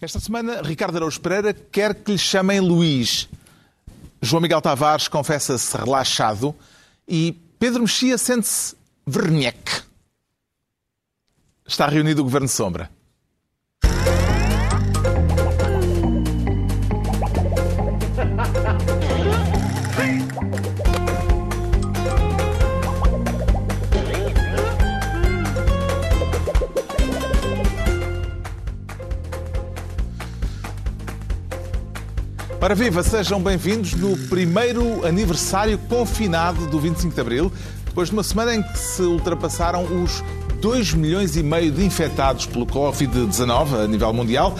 Esta semana, Ricardo Araújo Pereira quer que lhe chamem Luís. João Miguel Tavares confessa-se relaxado e Pedro Mexia sente-se verneque. Está reunido o Governo Sombra. Ora viva, sejam bem-vindos no primeiro aniversário confinado do 25 de Abril, depois de uma semana em que se ultrapassaram os 2 milhões e meio de infectados pelo Covid-19 a nível mundial.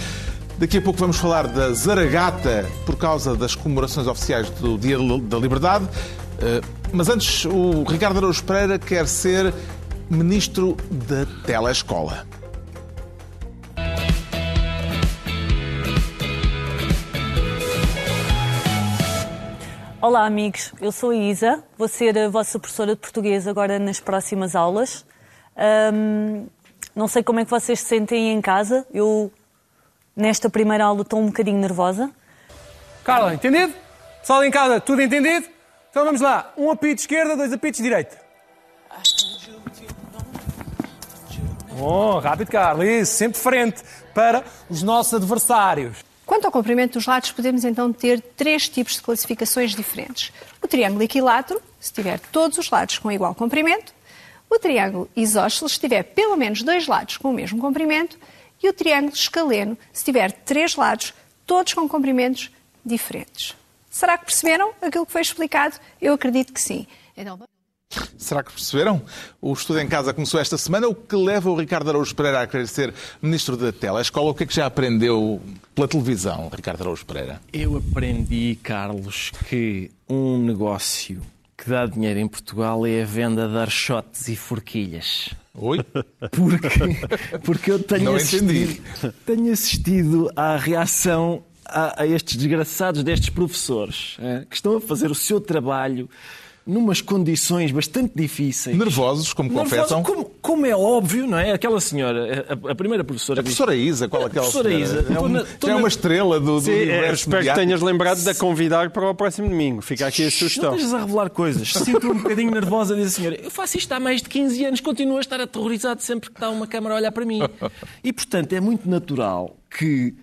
Daqui a pouco vamos falar da Zaragata por causa das comemorações oficiais do Dia da Liberdade. Eh, mas antes, o Ricardo Araújo Pereira quer ser ministro da telescola. Olá, amigos. Eu sou a Isa. Vou ser a vossa professora de português agora nas próximas aulas. Ahm, não sei como é que vocês se sentem em casa. Eu, nesta primeira aula, estou um bocadinho nervosa. Carla, entendido? Pessoal em casa, tudo entendido? Então vamos lá. Um apito esquerda, dois apitos direita. Oh, rápido, Carla. Isso, sempre frente para os nossos adversários. Quanto ao comprimento dos lados, podemos então ter três tipos de classificações diferentes. O triângulo equilátero, se tiver todos os lados com igual comprimento. O triângulo isósceles, se tiver pelo menos dois lados com o mesmo comprimento. E o triângulo escaleno, se tiver três lados, todos com comprimentos diferentes. Será que perceberam aquilo que foi explicado? Eu acredito que sim. Então, Será que perceberam? O estudo em casa começou esta semana. O que leva o Ricardo Araújo Pereira a querer ser ministro da telescola? O que é que já aprendeu pela televisão, Ricardo Araújo Pereira? Eu aprendi, Carlos, que um negócio que dá dinheiro em Portugal é a venda de archotes e forquilhas. Oi? Porque, porque eu tenho Não assistido, entendi. tenho assistido à reação a, a estes desgraçados destes professores eh, que estão a fazer o seu trabalho numas condições bastante difíceis. Nervosos, como Nervosos, confessam. Como, como é óbvio, não é? Aquela senhora, a, a primeira professora. A professora Isa, qual é aquela professora senhora? Isa. É, um- na- é na- uma estrela do, do Sim, é, espero que tenhas lembrado de a convidar para o próximo domingo. Fica aqui a Não sugestão. estejas a revelar coisas. Sinto-me um bocadinho nervosa, diz a senhora. Eu faço isto há mais de 15 anos, continuo a estar aterrorizado sempre que está uma câmara a olhar para mim. E, portanto, é muito natural que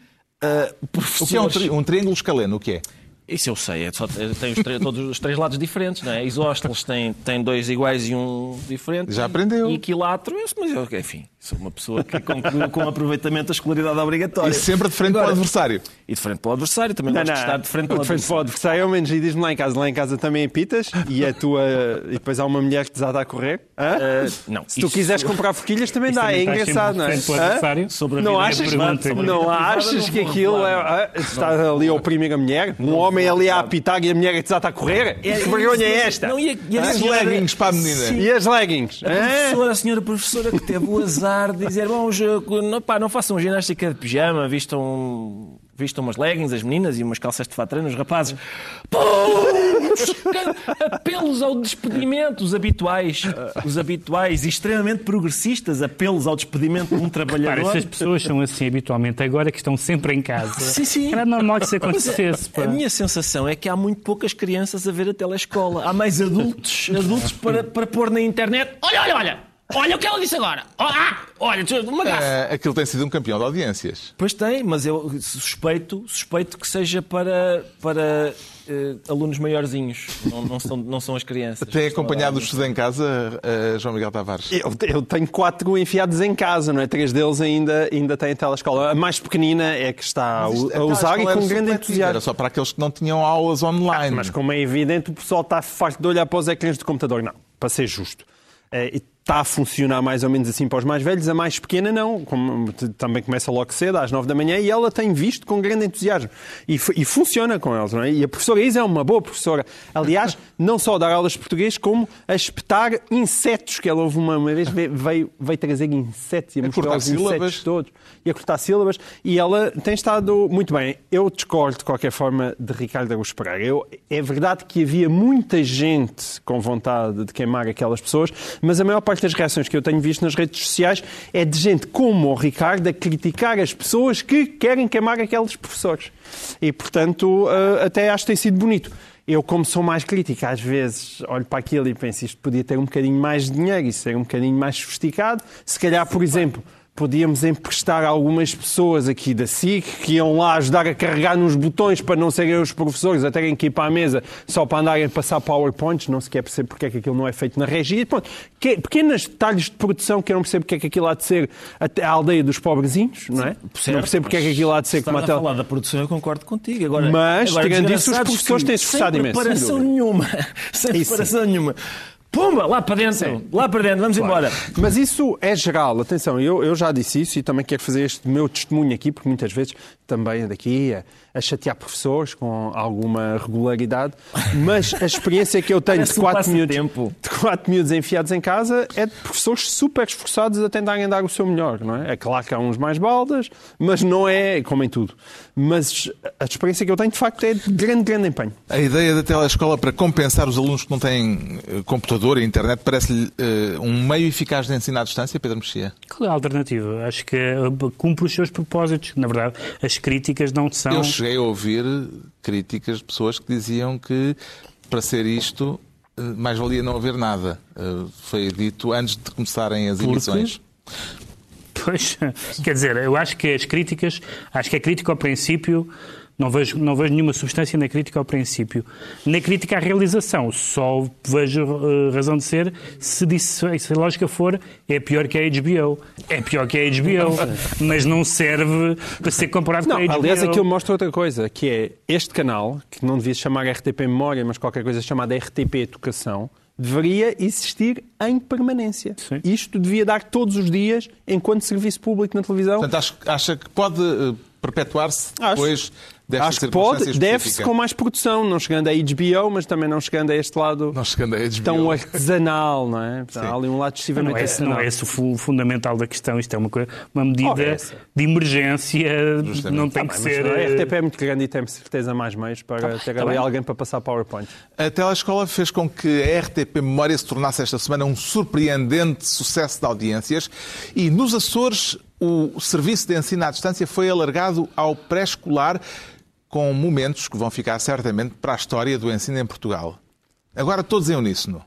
uh, O que é um, professores... tri- um triângulo escaleno? O que é? Isso eu sei, é só, tem os três- todos os três lados diferentes, não é? Isósceles tem, tem dois iguais e um diferente. Já aprendeu. E equilátero, mas eu, enfim, sou uma pessoa que conclui com aproveitamento da escolaridade obrigatória. E sempre de frente para o Agora, adversário. E de frente para o adversário, também Não, gosto não. de estar de frente para o de frente para o adversário. adversário, ao menos, e diz-me lá em casa. Lá em casa também apitas e a tua. E depois há uma mulher que desata a correr. Hã? Ah, não, Se tu isso- quiseres comprar forquilhas, também dá. É engraçado, não é? de frente para o Hã? adversário. Sobre a não achas, pergunta. não, achas que aquilo é. hã? Está ali a oprimir a mulher? Um homem ali a apitar e a mulher a desata a correr? Que vergonha é esta? Não, e As leggings para a menina. E as leggings? A professora, a senhora professora que teve o azar dizer: bom, não, pá, não façam ginástica de pijama, vistam, vistam umas leggings, as meninas, e umas calças de fato treino, os rapazes. Apelos ao despedimento, os habituais, os habituais e extremamente progressistas apelos ao despedimento de um trabalhador. se as pessoas são assim habitualmente, agora que estão sempre em casa, Sim, sim. era normal que isso Mas acontecesse. a, a minha sensação é que há muito poucas crianças a ver a telescola. Há mais adultos, adultos para, para pôr na internet. Olha, olha, olha! Olha o que ela disse agora! Oh, ah, olha, uma gafa! Ah, aquilo tem sido um campeão de audiências. Pois tem, mas eu suspeito, suspeito que seja para, para eh, alunos maiorzinhos. Não, não, são, não são as crianças. Tem acompanhado o estudo em casa, ah, João Miguel Tavares? Eu, eu tenho quatro enfiados em casa, não é? Três deles ainda, ainda têm telescola. A mais pequenina é que está isto- a usar e com era grande supletiva, Era entusiasmo. só para aqueles que não tinham aulas online. Mas como é evidente, o pessoal está farto de olhar para os ecrãs do computador. Não, para ser justo. E Está a funcionar mais ou menos assim para os mais velhos, a mais pequena não. Como também começa logo cedo, às nove da manhã, e ela tem visto com grande entusiasmo. E, e funciona com eles, não é? E a professora Isa é uma boa professora. Aliás, não só dar aulas de português, como a espetar insetos, que ela houve uma, uma vez, veio, veio, trazer insetos e a, A mostrar os sílabas. insetos todos e a cortar sílabas. E ela tem estado muito bem. Eu discordo, de qualquer forma, de Ricardo Araújo Pereira. Eu, é verdade que havia muita gente com vontade de queimar aquelas pessoas, mas a maior parte parte das reações que eu tenho visto nas redes sociais é de gente como o Ricardo a criticar as pessoas que querem queimar aqueles professores. E, portanto, eh, até acho que tem sido bonito. Eu, como sou mais crítico, às vezes olho para aquilo e penso isto podia ter um bocadinho mais de dinheiro e ser um bocadinho mais sofisticado. Se calhar, por exemplo, podíamos emprestar algumas pessoas aqui da SIC que iam lá ajudar a carregar nos botões para não serem os professores a terem que ir para a mesa só para andarem a passar PowerPoints. Não se quer perceber porque é que aquilo não é feito na regia. Pronto, que- pequenos detalhes de produção que eu não percebo porque é que aquilo há de ser até a aldeia dos pobrezinhos, não é? não percebo porque é que aquilo há de ser como a tele... falar da produção, eu concordo contigo. Agora, Mas, agora, tirando isso, os professores têm-se esforçado imenso, sem preparação nenhuma. Sem preparação nenhuma. Pumba, lá para dentro. Lá para dentro, vamos embora. Mas isso é geral, atenção, eu, eu já disse isso e também quero fazer este meu testemunho aqui, porque muitas vezes também daqui a, a chatear professores com alguma regularidade, mas a experiência que eu tenho de 4 minutos, passatempo. de quatro minutos enfiados em casa é de professores super esforçados a tentarem dar o seu melhor, não é? É claro que há uns mais baldas, mas não é como em tudo. Mas a experiência que eu tenho, de facto, é de grande, grande empenho. A ideia da telescola para compensar os alunos que não têm eh, computador e internet parece-lhe eh, um meio eficaz de ensino à distância, Pedro Mexia? Qual é a alternativa? Acho que eh, cumpre os seus propósitos. Na verdade, as críticas não são. Eu cheguei a ouvir críticas de pessoas que diziam que para ser isto eh, mais valia não haver nada. Eh, Foi dito antes de começarem as emissões. Pois, quer dizer, eu acho que as críticas, acho que a crítica ao princípio, não vejo, não vejo nenhuma substância na crítica ao princípio. Na crítica à realização, só vejo eh, razão de ser se, disse, se a lógica for é pior que a HBO. É pior que a HBO, mas não serve para ser comparado Não, com a HBO. aliás, aquilo mostra outra coisa, que é este canal, que não devia se chamar RTP Memória, mas qualquer coisa chamada RTP Educação, deveria existir em permanência. Sim. Isto devia dar todos os dias, enquanto serviço público na televisão. Portanto, acho- acha que pode eh, perpetuar-se depois desta Acho que pode, deve-se com mais produção, não chegando a HBO, mas também não chegando a este lado Não chegando a HBO. tão artesanal, não é? Há ali um lado excessivamente Não é, esse, não artesanal. é esse o fu- fundamental da questão. Isto é uma, coisa, uma medida Oh, é de emergência. Justamente. Não tem Tá que ser. a eh, RTP é muito grande e tem certeza mais meios para ter tá ali bem. alguém para passar PowerPoint. A telescola fez com que a RTP Memória se tornasse esta semana um surpreendente sucesso de audiências e nos Açores o serviço de ensino à distância foi alargado ao pré-escolar com momentos que vão ficar certamente para a história do ensino em Portugal. Agora todos em uníssono.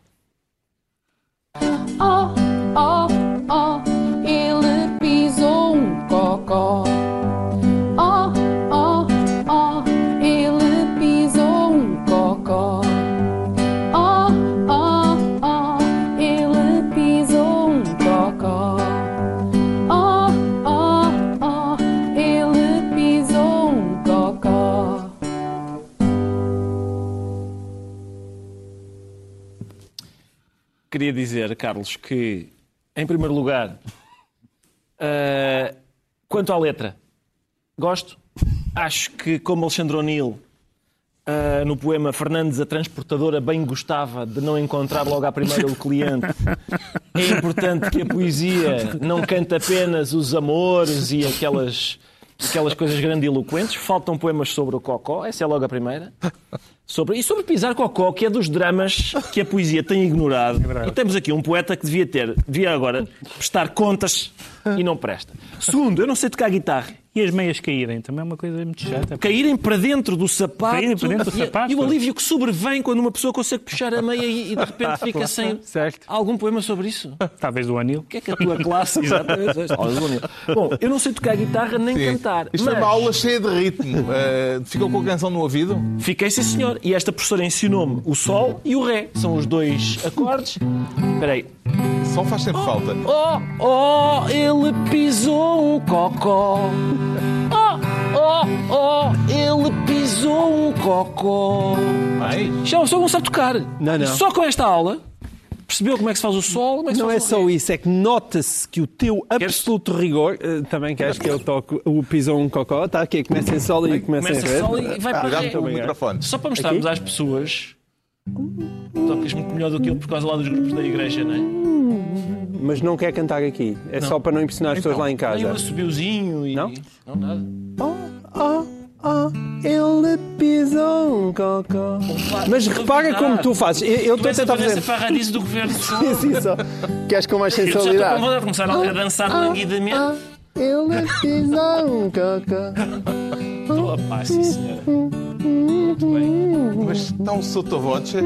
Oh, oh, Carlos, que, em primeiro lugar, ah, quanto à letra, gosto. Acho que, como Alexandre O'Neill, ah, no poema Fernandes, a transportadora bem gostava de não encontrar logo à primeira o cliente. É importante que a poesia não cante apenas os amores e aquelas, aquelas coisas grandiloquentes. Faltam poemas sobre o cocó, essa é logo a primeira. Sobre, e sobre pisar cocó, que é dos dramas que a poesia tem ignorado. e temos aqui um poeta que devia ter, devia agora prestar contas e não presta. Segundo, eu não sei tocar guitarra. E as meias caírem também é uma coisa muito chata. Caírem para dentro do sapato, Caírem para dentro do e- sapato. E, o alívio que sobrevém quando uma pessoa consegue puxar a meia e, e de repente fica sem. Certo. Há algum poema sobre isso? O Talvez do anil. que é que a tua classe. Exatamente. Bom, eu não sei tocar guitarra nem Sim. cantar. Isto mas uma aula cheia de ritmo. Eh, ficou com a canção no ouvido? Fiquei, sim senhor. E esta professora ensinou-me o Sol e o Ré. São os dois acordes. Espera aí. Só faz sempre falta. Oh, oh, ele pisou um cocó. Oh, oh, oh, ele pisou um cocó. Já o senhor não sabe tocar. Não, não. Só com esta aula percebeu como é que se faz o sol, como é que se Não é faz o só ré. isso, é que nota-se que o teu absoluto rigor, eh, também queres que eu toque o pisou um cocó, está aqui, começa em sol e começa, Começa em ré. sol e vai para Cuidado ré. com o microfone. Só para mostrarmos às pessoas. Tocas muito melhor do que eu por causa lá dos grupos da igreja, não é? Mas não quer cantar aqui, é só para não impressionar as pessoas lá em Nem um casa. assobiozinho e. Não? Não, nada. Oh, oh, oh, ele pisou um cocó. Mas repara como tu fazes. Eu eu estou a tentar fazer. Parradiso do governo Sol. Sim, só. Queres com mais Eu já estou com sensualidade? vontade de começar a dançar languidamente. Ele pisou um cocó. Estou a paz, sim, senhora. Muito bem. Mas está um sottovoce.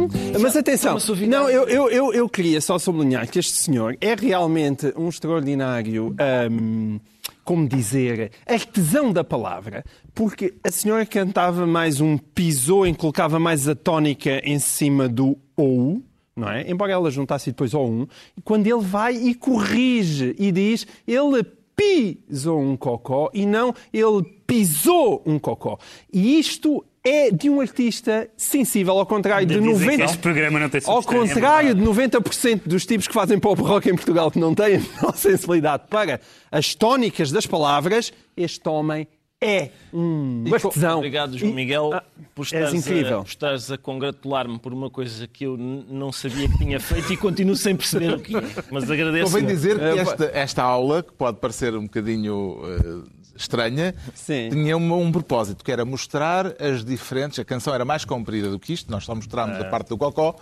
Mas atenção, não, eu, eu, eu, eu queria só sublinhar que este senhor é realmente um extraordinário, hum, como dizer, artesão da palavra, porque a senhora cantava mais um pisou em que colocava mais a tónica em cima do ou, não é? Embora ela juntasse depois ao um, e quando ele vai e corrige e diz, ele pisou um cocó e não ele pisou um cocó. E isto é de um artista sensível, ao contrário de que 90%. este programa não tem Ao substância, contrário é de 90% dos tipos que fazem pop rock em Portugal que não têm a menor sensibilidade para as tónicas das palavras, este homem é um artesão. Obrigado, João Miguel, Ah, por estares, incrível. a, por estares a congratular-me por uma coisa que eu não sabia que tinha feito e continuo sem perceber o que é. Mas agradeço. Convém dizer que É, esta, esta aula, que pode parecer um bocadinho eh, estranha, Sim. tinha uma- um propósito, que era mostrar as diferentes. A canção era mais comprida do que isto, nós só mostrámos É. a parte do cocó.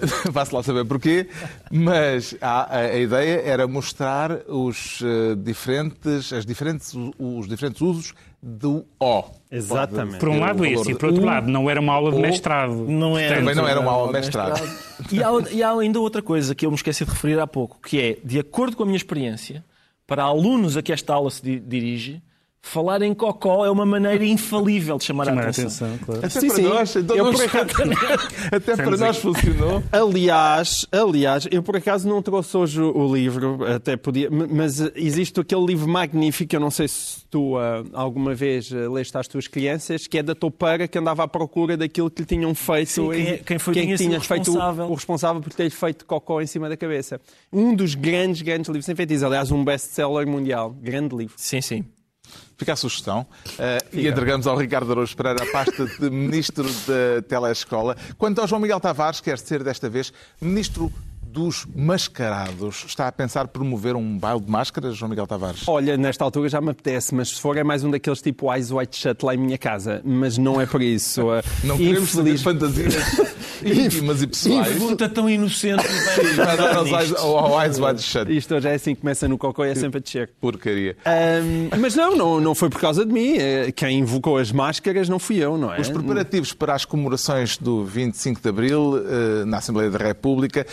Vá-se lá saber porquê, mas a, a- a ideia era mostrar os eh, diferentes, as diferentes, os diferentes usos do O. Exatamente. Pode Por um lado, esse, e de por outro um, lado, não era uma aula de mestrado. Não era. Também não era uma aula Não, mestrado. E há, e há ainda outra coisa que eu me esqueci de referir há pouco, que é, de acordo com a minha experiência, para alunos a que esta aula se di- dirige, falar em cocó é uma maneira infalível de chamar, Chamar a atenção. atenção, claro. Até Sim, para sim. nós, então Eu, nós- por acaso- até para nós aqui. funcionou. Aliás, aliás, eu por acaso não trouxe hoje o livro, até podia, mas existe aquele livro magnífico, eu não sei se tu ah, alguma vez ah, leste às tuas crianças, que é da toupeira que andava à procura daquilo que lhe tinham feito. Sim, quem é- quem foi- quem tinha feito responsável. o responsável por ter feito cocó em cima da cabeça. Um dos grandes, grandes livros infantis, aliás, um best-seller mundial. Grande livro. Sim, sim. Fica a sugestão. Eh, e entregamos ao Ricardo Araújo Pereira a pasta de Ministro da Telescola. Quanto ao João Miguel Tavares, quer ser desta vez Ministro dos Mascarados. Está a pensar promover um baile de máscaras, João Miguel Tavares? Olha, nesta altura já me apetece, mas se for é mais um daqueles tipo Eyes White Shut lá em minha casa. Mas não é por isso. Não queremos saber fantasias íntimas e pessoais. Pergunta tão inocente. ao eyes wide shut. Isto hoje é assim que começa no cocó e é sempre a descer. Porcaria. Ahm, mas não, não, não foi por causa de mim. Eh, Quem invocou as máscaras não fui eu, não é? Os preparativos para as comemorações do 25 de Abril eh, na Assembleia da República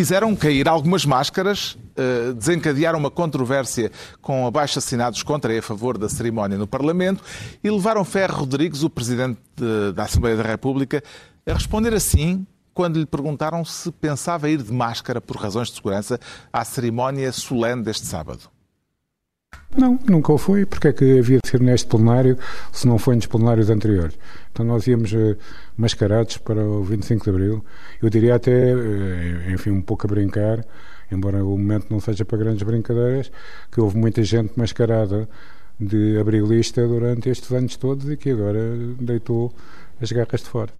fizeram cair algumas máscaras, eh, desencadearam uma controvérsia com abaixo-assinados contra e a favor da cerimónia no Parlamento e levaram Ferro Rodrigues, o Presidente de- da Assembleia da República, a responder assim quando lhe perguntaram se pensava ir de máscara por razões de segurança à cerimónia solene deste sábado. Não, nunca o foi. Porque é que havia de ser neste plenário se não foi nos plenários anteriores? Então nós íamos eh, mascarados para o 25 de Abril. Eu diria até, eh, enfim, um pouco a brincar, embora o momento não seja para grandes brincadeiras, que houve muita gente mascarada de abrilista durante estes anos todos e que agora deitou as garras de fora.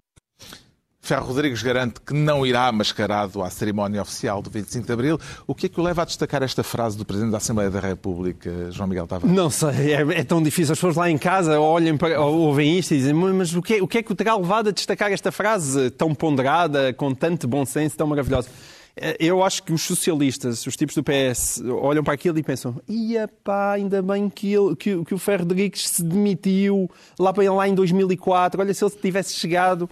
Ferro Rodrigues garante que não irá mascarado à cerimónia oficial do 25 de Abril. O que é que o leva a destacar esta frase do Presidente da Assembleia da República, João Miguel Tavares? Não sei, é, é tão difícil. As pessoas lá em casa olhem para, ou ouvem isto e dizem mas o que, é, o que é que o terá levado a destacar esta frase tão ponderada, com tanto bom senso, tão maravilhosa? Eh, Eu acho que os socialistas, os tipos do PS, olham para aquilo e pensam ia pá, ainda bem que, ele, que, que o Ferro Rodrigues se demitiu lá, lá em 2004. Olha, se ele tivesse chegado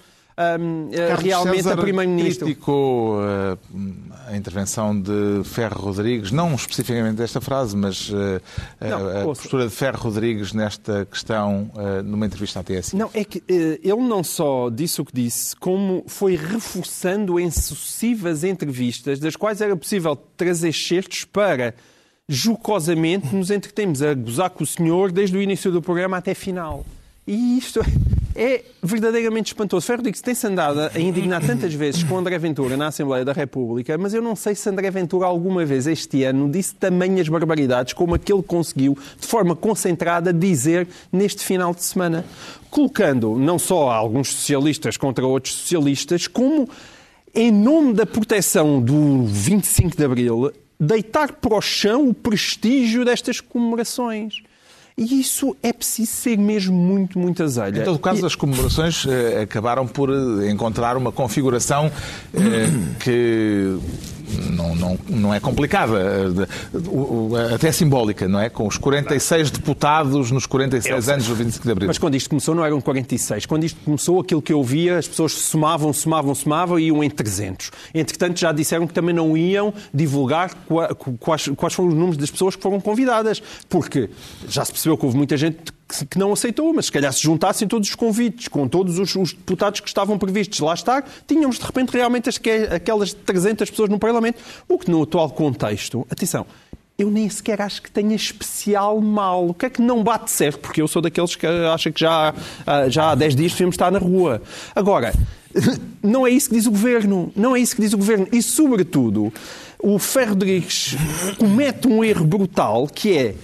hum, eh, realmente César a Primeiro-Ministro. criticou eh, a intervenção de Ferro Rodrigues, não especificamente esta frase, mas a- Não, a, ouça. postura de Ferro Rodrigues nesta questão eh, numa entrevista à TSI. Não, é que ele não só disse o que disse, como foi reforçando em sucessivas entrevistas, das quais era possível trazer certos para, jocosamente, nos entretemos a gozar com o senhor desde o início do programa até final. E isto é verdadeiramente espantoso. Ferro Rodrigues tem-se andado a indignar tantas vezes com André Ventura na Assembleia da República, mas eu não sei se André Ventura alguma vez este ano disse tamanhas barbaridades como aquele conseguiu, de forma concentrada, dizer neste final de semana. Colocando não só alguns socialistas contra outros socialistas, como, em nome da proteção do 25 de Abril, deitar para o chão o prestígio destas comemorações. E isso é preciso ser mesmo muito, muito azelha. Em todo caso, as comemorações eh, acabaram por eh, encontrar uma configuração eh, que não, não, não é complicada, eh, até simbólica, não é? Com os 46 deputados nos 46 anos do 25 de Abril. Mas quando isto começou não eram 46. Quando isto começou, aquilo que eu via, as pessoas somavam, somavam, somavam e iam em 300. Entretanto, já disseram que também não iam divulgar qua- quais, quais foram os números das pessoas que foram convidadas. Porque já se percebeu que houve muita gente que- não aceitou, mas se calhar se juntassem todos os convites, com todos os, os deputados que estavam previstos lá estar, tínhamos de repente realmente as que- aquelas 300 pessoas no Parlamento. O que no atual contexto, atenção, eu nem sequer acho que tenha especial mal. O que é que não bate certo? Porque eu sou daqueles que acham que já, ah, já há 10 dias devemos estar na rua. Agora, não é isso que diz o Governo. Não é isso que diz o Governo. E, sobretudo, o Ferro Rodrigues comete um erro brutal que é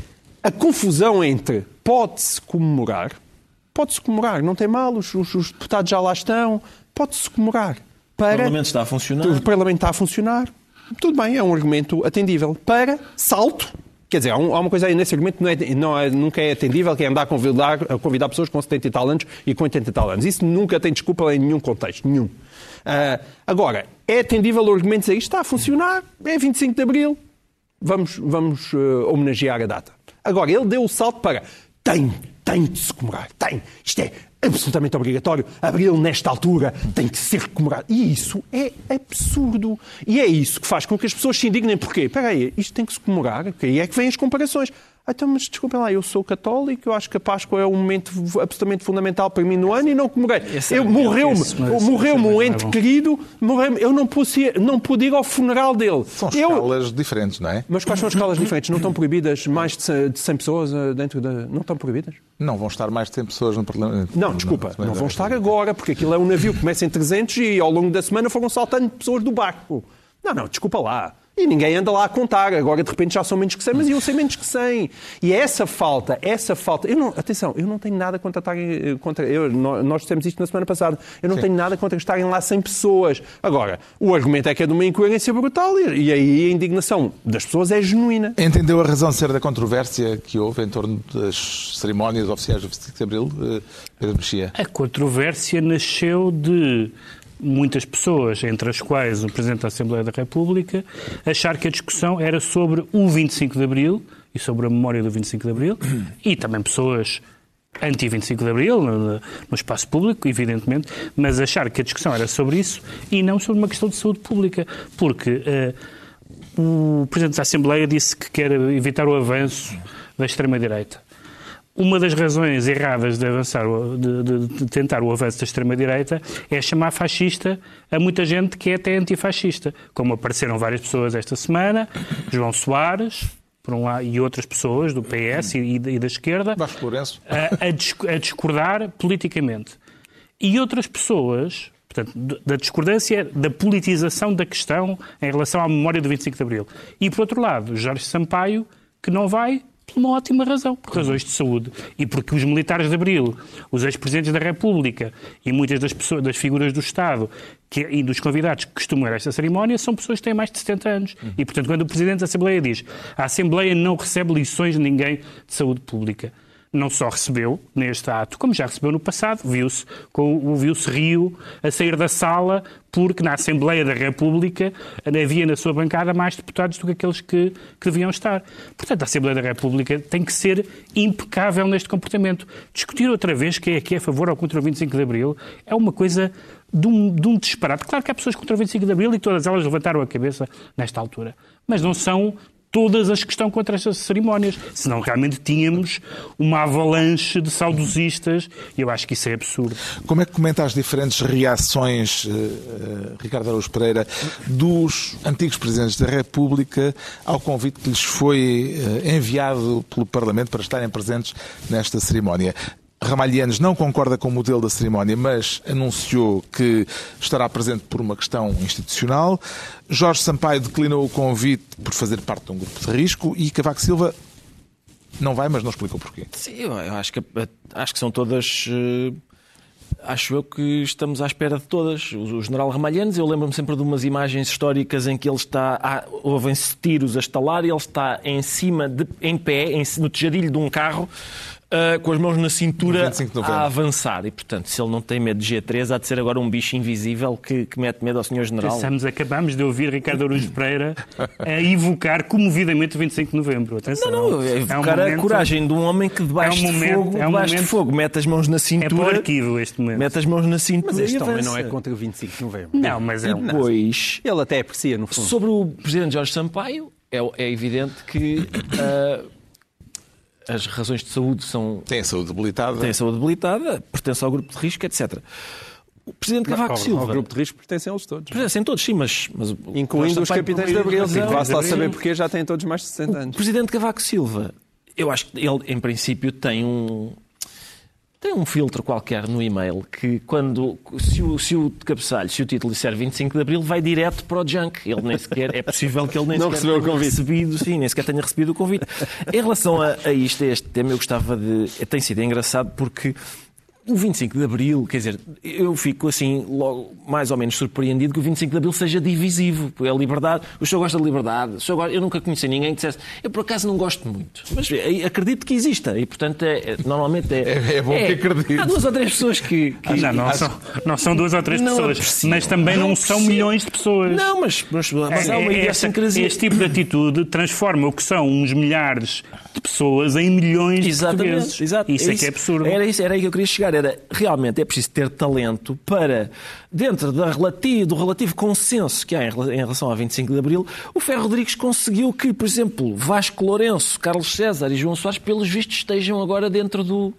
a confusão entre pode-se comemorar, pode-se comemorar, não tem mal, os, os- os deputados já lá estão, pode-se comemorar. O Para Parlamento está a funcionar. o Parlamento está a funcionar. Tudo bem, é um argumento atendível. Para salto. Quer dizer, há, um- uma coisa aí nesse argumento que não é, não é- nunca é atendível, que é andar a convidar, a convidar pessoas com 70 e tal anos e com 80 e tal anos. Isso nunca tem desculpa em nenhum contexto, nenhum. Ah, agora, é atendível o argumento dizer isto está a funcionar, é 25 de Abril, vamos, vamos eh, homenagear a data. Agora, ele deu o salto para tem, tem de se comemorar, tem. Isto é absolutamente obrigatório. Abril, nesta altura, tem que ser comemorado. E isso é absurdo. E é isso que faz com que as pessoas se indignem. Porquê? Espera aí, isto tem que se comemorar. porque é que vêm as comparações. Ah, Então, mas desculpem lá, eu sou católico, eu acho que a Páscoa é um momento absolutamente fundamental para mim no ano e não comemorei. Esse é morreu-me, esse- mas- morreu-me um é ente querido, morreu eu não pude, ir, não pude ir ao funeral dele. São eu, escalas diferentes, não é? mas quais são as escalas diferentes? Não estão proibidas mais de 100 de 100 pessoas eh, dentro da. Não estão proibidas? Não vão estar mais de 100 pessoas no Parlamento. Não, desculpa, Não, não vão estar agora, porque aquilo é um navio que começa em 300 e ao longo da semana foram saltando pessoas do barco. Não, não, desculpa lá. E ninguém anda lá a contar. Agora, de repente, já são menos que 100, mas iam ser menos que 100. E é essa falta, essa falta... Eu não, atenção, eu não tenho nada contra estarem... eh, Contra, eu, nó- nós dissemos isto na semana passada. Eu não Sim. tenho nada contra estarem lá 100 pessoas. Agora, o argumento é que é de uma incoerência brutal e, e aí a indignação das pessoas é genuína. Entendeu a razão de ser da controvérsia que houve em torno das cerimónias oficiais do 25 de Abril, eh, Pedro Mexia? A controvérsia nasceu de muitas pessoas, entre as quais o Presidente da Assembleia da República, achar que a discussão era sobre o 25 de Abril e sobre a memória do 25 de Abril, e também pessoas anti-25 de Abril, no, espaço público, evidentemente, mas achar que a discussão era sobre isso e não sobre uma questão de saúde pública, porque eh, o Presidente da Assembleia disse que quer evitar o avanço da extrema-direita. Uma das razões erradas de, avançar, de, de- de tentar o avanço da extrema-direita é chamar fascista a muita gente que é até antifascista. Como apareceram várias pessoas esta semana, João Soares, por um lado, e outras pessoas do PS e, e da esquerda, a, a dis- a discordar politicamente. E outras pessoas, portanto, da discordância, da politização da questão em relação à memória do 25 de Abril. E, por outro lado, Jorge Sampaio, que não vai por uma ótima razão, por razões de saúde. E porque os militares de Abril, os ex-presidentes da República e muitas das, pessoas, das figuras do Estado que, e dos convidados que costumam ir a esta cerimónia são pessoas que têm mais de 70 anos. E, portanto, quando o Presidente da Assembleia diz a Assembleia não recebe lições de ninguém de saúde pública, não só recebeu neste ato, como já recebeu no passado, viu-se viu-se Rio a sair da sala porque na Assembleia da República havia na sua bancada mais deputados do que aqueles que, que deviam estar. Portanto, a Assembleia da República tem que ser impecável neste comportamento. Discutir outra vez quem é que é a favor ou contra o 25 de Abril é uma coisa de um, de um disparate. Claro que há pessoas contra o 25 de Abril e todas elas levantaram a cabeça nesta altura, mas não são todas as que estão contra estas cerimónias. Senão realmente tínhamos uma avalanche de saudosistas e eu acho que isso é absurdo. Como é que comenta as diferentes reações, eh, eh, Ricardo Araújo Pereira, dos antigos presidentes da República ao convite que lhes foi eh, enviado pelo Parlamento para estarem presentes nesta cerimónia? Ramalhianes não concorda com o modelo da cerimónia, mas anunciou que estará presente por uma questão institucional. Jorge Sampaio declinou o convite por fazer parte de um grupo de risco e Cavaco Silva não vai, mas não explicou porquê. Sim, eu acho que, acho que são todas. eh, acho eu que estamos à espera de todas. O, general Ramalhanes, eu lembro-me sempre de umas imagens históricas em que ele está, ouvem-se tiros a estalar e ele está em cima, de, em pé, em- no tejadilho de um carro, ah, com as mãos na cintura No 25 de novembro. a avançar. E, portanto, se ele não tem medo de G3, há de ser agora um bicho invisível que, que mete medo ao senhor general. Pensamos, acabamos de ouvir Ricardo Araújo Pereira a evocar comovidamente o 25 de novembro. Atenção. Não, não, é um evocar a momento- coragem de um homem que debaixo É um momento- de fogo, é um debaixo de momento- fogo, mete as mãos na É para o cintura, arquivo este momento. mete as mãos na cintura Mas este homem não é contra o 25 de novembro. Não, mas é um... Depois, Ele até aprecia, no fundo. Sobre o Presidente Jorge Sampaio, é, é evidente que ah, as razões de saúde são. Tem a saúde debilitada. têm a saúde debilitada, pertence ao grupo de risco, etc. O Presidente Cavaco Ao, Silva. ao grupo de risco pertencem eles todos. Pertencem todos, sim, mas. mas o- Incluindo os capitães razão- que vá-se lá Abril. saber porque já têm todos mais de 60 O anos. Presidente Cavaco Silva, eu acho que ele, em princípio, tem um. Tem um filtro qualquer no e-mail que quando se o, se o cabeçalho, se o título disser 25 de Abril, vai direto para o junk. Ele nem sequer, é possível que ele nem Não sequer recebeu o convite. recebido, sim, nem sequer tenha recebido o convite. Em relação a, a isto, a este tema, eu gostava de. Tem sido engraçado porque o 25 de Abril, quer dizer, eu fico assim, logo, mais ou menos surpreendido que o 25 de Abril seja divisivo. É liberdade. O senhor gosta de liberdade. O senhor gosta- Eu nunca conheci ninguém que dissesse, eu por acaso não gosto muito. Mas eh, acredito que exista. E, portanto, é, é- normalmente é. É- é bom que acredite. Há duas ou três pessoas que. que- Ah, já não, são, não são duas ou três pessoas, aprecio. mas também não, Não são milhões de pessoas. Não, mas, mas, mas há uma É- esta- idiosincrasia. este tipo de atitude transforma o que são uns milhares de pessoas em milhões de Exatamente, portugueses. exato. Isso é, que é absurdo. Era, isso, era aí que eu queria chegar. Era, realmente é preciso ter talento para, dentro da relativo, do relativo consenso que há em, em relação ao 25 de Abril, o Ferro Rodrigues conseguiu que, por exemplo, Vasco Lourenço, Carlos César e João Soares, pelos vistos, estejam agora dentro do.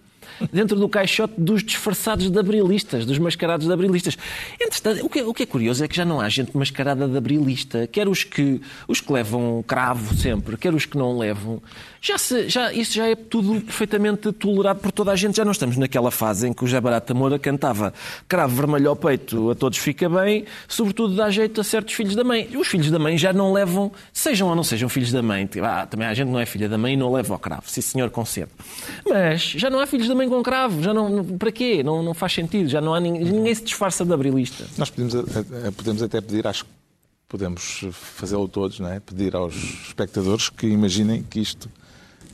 Dentro do caixote dos disfarçados de abrilistas, dos mascarados de abrilistas. Entretanto, o que, é- o que é curioso é que já não há gente mascarada de abrilista, quer os que, os que levam cravo sempre, quer os que não levam. Já se, já, isso já é tudo perfeitamente tolerado por toda a gente. Já não estamos naquela fase em que o José Barata Moura cantava cravo vermelho ao peito, a todos fica bem, sobretudo dá jeito a certos filhos da mãe. Os filhos da mãe já não levam, sejam ou não sejam filhos da mãe. Tipo, Ah, também a gente não é filha da mãe e não leva ao cravo. Sim, senhor, concede. Mas já não há filhos da mãe com cravo. Já não, para quê? Não, não faz sentido. Já não há ninguém, ninguém se disfarça de abrilista. Nós podemos, podemos até pedir, acho que podemos fazê-lo todos, não é? Pedir aos espectadores que imaginem que isto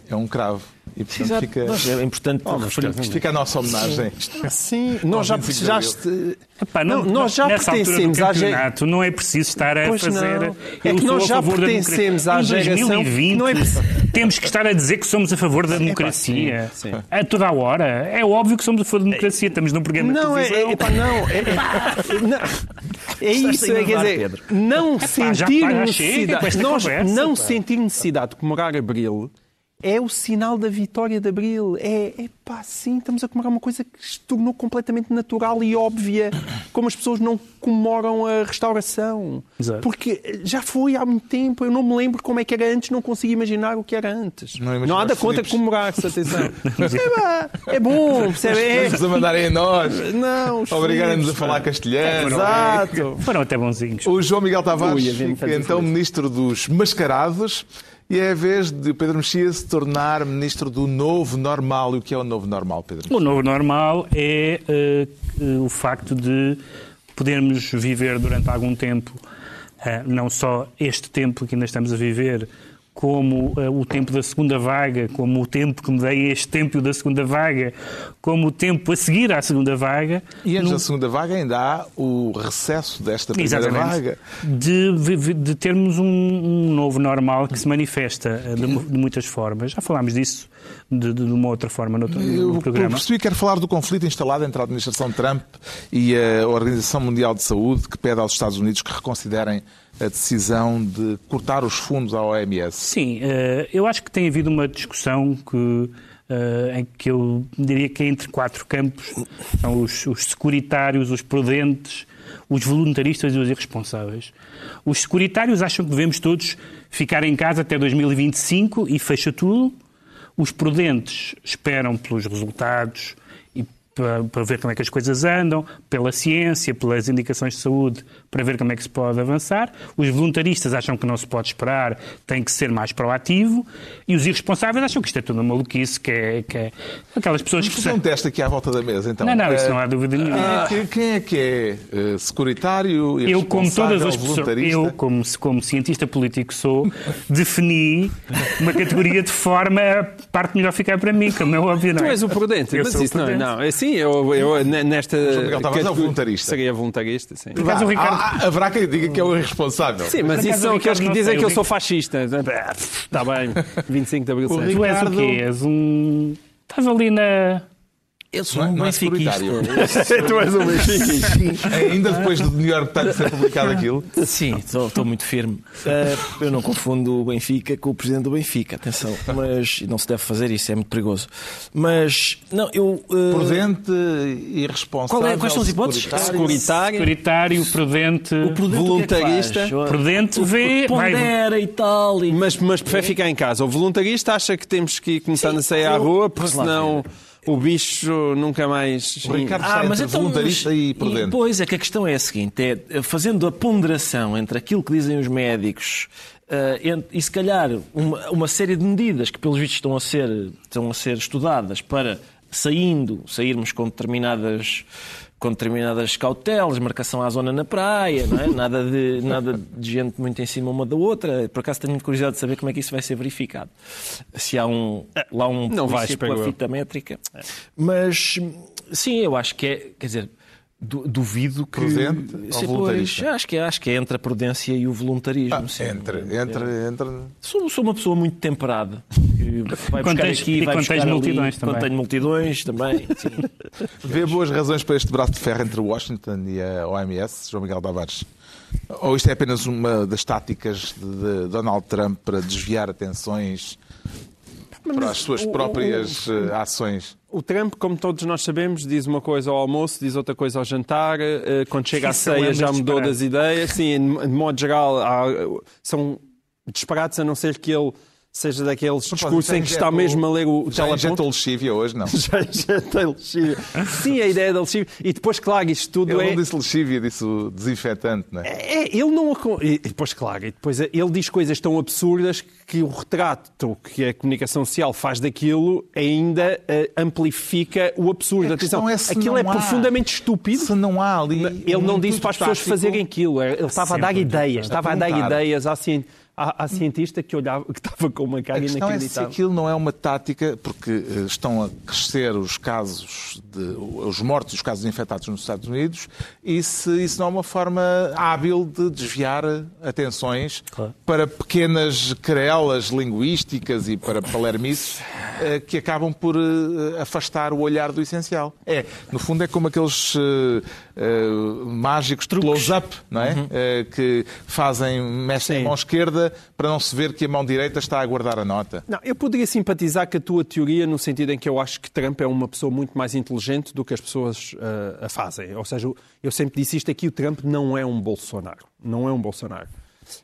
é um cravo. E portanto Exato. fica, Nós- É importante referir. isto fica a nossa homenagem. Sim, nós já, 25 de já, Abril. Epá, não, nós já nessa altura do pertencemos à geração. não é preciso estar a Pois fazer. não. É que nós já pertencemos à Em geração- 2020, não é preciso- temos que estar a dizer que somos a favor da democracia. sim, sim. A toda a hora. É óbvio que somos a favor da democracia. Estamos num programa Não, de é, televisão. é, epá, não, é, é, não, é isso, é, quer dizer, Pedro. não sentir necessidade, nós conversa, não sentir necessidade de comemorar Abril é o sinal da vitória de Abril. É, é pá, sim, estamos a comemorar uma coisa que se tornou completamente natural e óbvia, como as pessoas não comemoram a restauração. Exato. Porque já foi há muito tempo, eu não me lembro como é que era antes, não consigo imaginar o que era antes. Não há da conta comemorar-se, atenção. é, pá, é bom, percebe? É, Estamos a mandarem a nós. não, os Obrigarem-nos a falar castelhano. Exato. Foram até bonzinhos. O João Miguel Tavares Ui, então ministro dos mascarados e é a vez de Pedro Mexia se tornar ministro do novo normal. E o que é o novo normal, Pedro? O novo normal é eh, o facto de podermos viver durante algum tempo, eh, não só este tempo que ainda estamos a viver, como eh, o tempo da segunda vaga, como o tempo que me dei este tempo da segunda vaga, como o tempo a seguir à segunda vaga. E antes num- da segunda vaga ainda há o recesso desta primeira vaga. De, de termos um, um novo normal que se manifesta eh, de, de muitas formas. Já falámos disso de, de uma outra forma no, outro- no Eu, eu programa. percebi que quero falar do conflito instalado entre a administração Trump e a Organização Mundial de Saúde, que pede aos Estados Unidos que reconsiderem a decisão de cortar os fundos à OMS. Sim, eh, eu acho que tem havido uma discussão que, eh, em que eu diria que é entre quatro campos. São os, os securitários, os prudentes, os voluntaristas e os irresponsáveis. Os securitários acham que devemos todos ficar em casa até 2025 e fecha tudo. Os prudentes esperam pelos resultados para, para ver como é que as coisas andam, pela ciência, pelas indicações de saúde, para ver como é que se pode avançar. Os voluntaristas acham que não se pode esperar, tem que ser mais proativo. E os irresponsáveis acham que isto é tudo uma maluquice, que é, que é aquelas pessoas que... Vamos fazer um teste aqui à volta da mesa, então. Não, não, isso Eh, não há dúvida nenhuma. quem é que- Quem é que é eh, securitário, Eu, como todas as pessoas, eu, como, como cientista político que sou, defini uma categoria de forma a parte melhor ficar para mim, como é óbvio, não Tu é? és o prudente, Eu mas isso não, prudente. não. É Sim, eu, eu ne- nesta. João Miguel Tavares é o voluntarista. Seria voluntarista, sim. Por acaso o Ricardo... Ah, haverá quem diga que é o irresponsável. Sim, mas isso são o aqueles que dizem que eu o sou fascista. Está bem, 25 de Abril. O. Tu és o quê? És um... Estás ali na... Eu sou Não é- um é benfiquista. securitário. tu és um Benfica. Ainda depois do New York Times ter publicado aquilo. Sim, estou muito firme. Eh, eu não confundo o Benfica com o presidente do Benfica, atenção. Mas não se deve fazer isso, é muito perigoso. Mas, não, eu. eh, Prudente, irresponsável. Qual é- quais são as hipóteses? securitário. Securitário, prudente... o prudente, voluntarista, o que é que prudente, O- vê- Pondera e tal. E... mas, mas prefere ficar em casa. O voluntarista acha que temos que ir começando a sair à rua, porque lá senão o bicho nunca mais. O Ricardo está entre voluntarista mas- e prudente. Pois é que a questão é a seguinte: é fazendo a ponderação entre aquilo que dizem os médicos eh, ent- e se calhar uma, uma série de medidas que pelos vistos estão a ser, estão a ser estudadas para saindo, sairmos com determinadas com determinadas cautelas, marcação à zona na praia, não é? nada, de, nada de gente muito em cima uma da outra. Por acaso tenho curiosidade de saber como é que isso vai ser verificado. Se há um, lá um Não vais, polícia com pego a eu. fita métrica. Mas, sim, eu acho que é, quer dizer, duvido que... Prudente ou voluntarista? pois, acho que, é- acho que é entre a prudência e o voluntarismo. Ah, sim. entre, entre, entre. Sou, sou uma pessoa muito temperada. Vai buscar Contens- aqui, e vai buscar ali, multidões também. Contenho multidões também. sim. Vê boas razões para este braço de ferro entre Washington e a OMS, João Miguel Tavares? Ou isto é apenas uma das táticas de Donald Trump para desviar atenções para as suas o- o- próprias eh, ações? O Trump, como todos nós sabemos, diz uma coisa ao almoço, diz outra coisa ao jantar, eh, quando chega à é ceia lembra já mudou disparate. das ideias. Sim, de modo geral, são disparates, a não ser que ele seja daqueles discursos em que está mesmo a ler o Já teleponto. injetou lexívia hoje, não? Já injetei lexívia. Sim, a ideia da lexívia. E depois, claro, isto tudo Ele é... não disse lexívia, disse o desinfetante, não é? É, ele não. E depois, claro, e depois ele diz coisas tão absurdas que o retrato que a comunicação social faz daquilo ainda eh, amplifica o absurdo. A Atenção, é aquilo não é há- profundamente estúpido. Se não há ali. Ele não um disse intuito para as pessoas fazerem aquilo. Ele estava a dar ideias. Estava a dar apontar. ideias cien- à- à cientista que olhava, que estava com uma A cara questão é se inacreditável. aquilo não é uma tática, porque eh, estão a crescer os casos, de, os mortos e os casos infectados nos Estados Unidos, e se isso não é uma forma hábil de desviar atenções para pequenas querelas linguísticas e para palermices eh, que acabam por eh, afastar o olhar do essencial. É, no fundo, é como aqueles eh, mágicos de close-up, não é? Eh, que fazem, mexem a Sim. mão esquerda para não se ver que a mão direita está a guardar a nota. Não, eu poderia simpatizar com a tua teoria no sentido em que eu acho que Trump é uma pessoa muito mais inteligente do que as pessoas eh, a fazem. Ou seja, eu sempre disse isto aqui, o Trump não é um Bolsonaro. Não é um Bolsonaro.